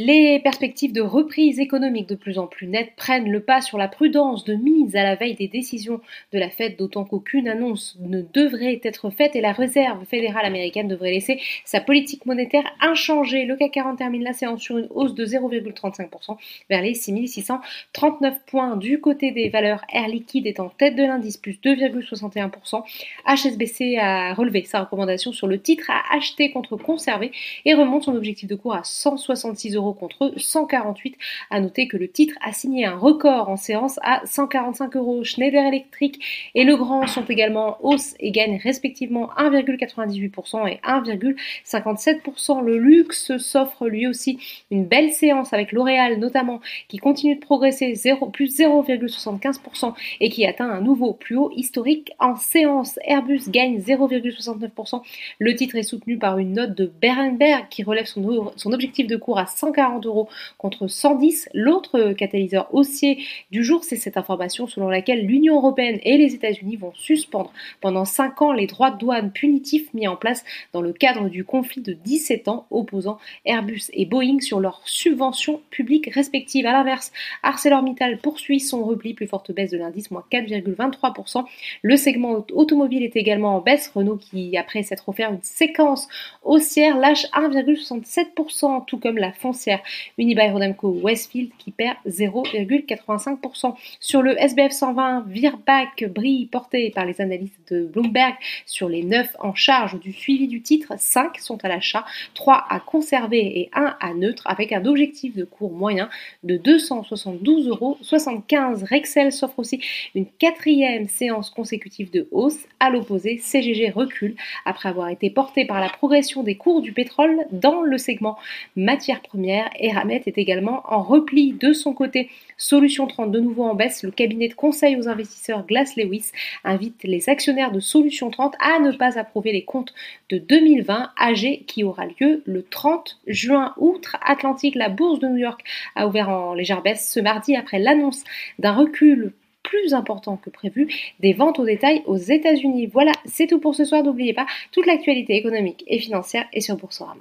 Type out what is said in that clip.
Les perspectives de reprise économique de plus en plus nettes prennent le pas sur la prudence de mise à la veille des décisions de la Fed, d'autant qu'aucune annonce ne devrait être faite et la Réserve fédérale américaine devrait laisser sa politique monétaire inchangée. Le CAC 40 termine la séance sur une hausse de 0,35% vers les 6639 points. Du côté des valeurs, Air Liquide est en tête de l'indice, plus 2,61%. HSBC a relevé sa recommandation sur le titre à acheter contre conserver et remonte son objectif de cours à 166 euros contre 148. À noter que le titre a signé un record en séance à 145 euros. Schneider Electric et Legrand sont également hausse et gagnent respectivement 1,98% et 1,57%. Le luxe s'offre lui aussi une belle séance avec L'Oréal notamment qui continue de progresser 0, plus 0,75% et qui atteint un nouveau plus haut historique en séance. Airbus gagne 0,69%. Le titre est soutenu par une note de Berenberg qui relève son, son objectif de cours à 140 140 euros contre 110. L'autre catalyseur haussier du jour, c'est cette information selon laquelle l'Union européenne et les États-Unis vont suspendre pendant 5 ans les droits de douane punitifs mis en place dans le cadre du conflit de 17 ans opposant Airbus et Boeing sur leurs subventions publiques respectives. A l'inverse, ArcelorMittal poursuit son repli, plus forte baisse de l'indice, moins 4,23%. Le segment automobile est également en baisse. Renault qui, après s'être offert une séquence haussière, lâche 1,67%, tout comme la foncière Unibail Rodamco Westfield qui perd 0,85%. Sur le SBF 120, Virbac brille porté par les analystes de Bloomberg sur les 9 en charge du suivi du titre, 5 sont à l'achat, 3 à conserver et 1 à neutre avec un objectif de cours moyen de 272,75 euros. Rexel s'offre aussi une quatrième séance consécutive de hausse. À l'opposé, CGG recule après avoir été porté par la progression des cours du pétrole dans le segment matières premières Eramet est également en repli de son côté. Solution 30 de nouveau en baisse. Le cabinet de conseil aux investisseurs Glass Lewis invite les actionnaires de Solution 30 à ne pas approuver les comptes de 2020 AG qui aura lieu le 30 juin. Outre-Atlantique, la bourse de New York a ouvert en légère baisse ce mardi après l'annonce d'un recul plus important que prévu des ventes au détail aux États-Unis. Voilà, c'est tout pour ce soir. N'oubliez pas, toute l'actualité économique et financière est sur Boursorama.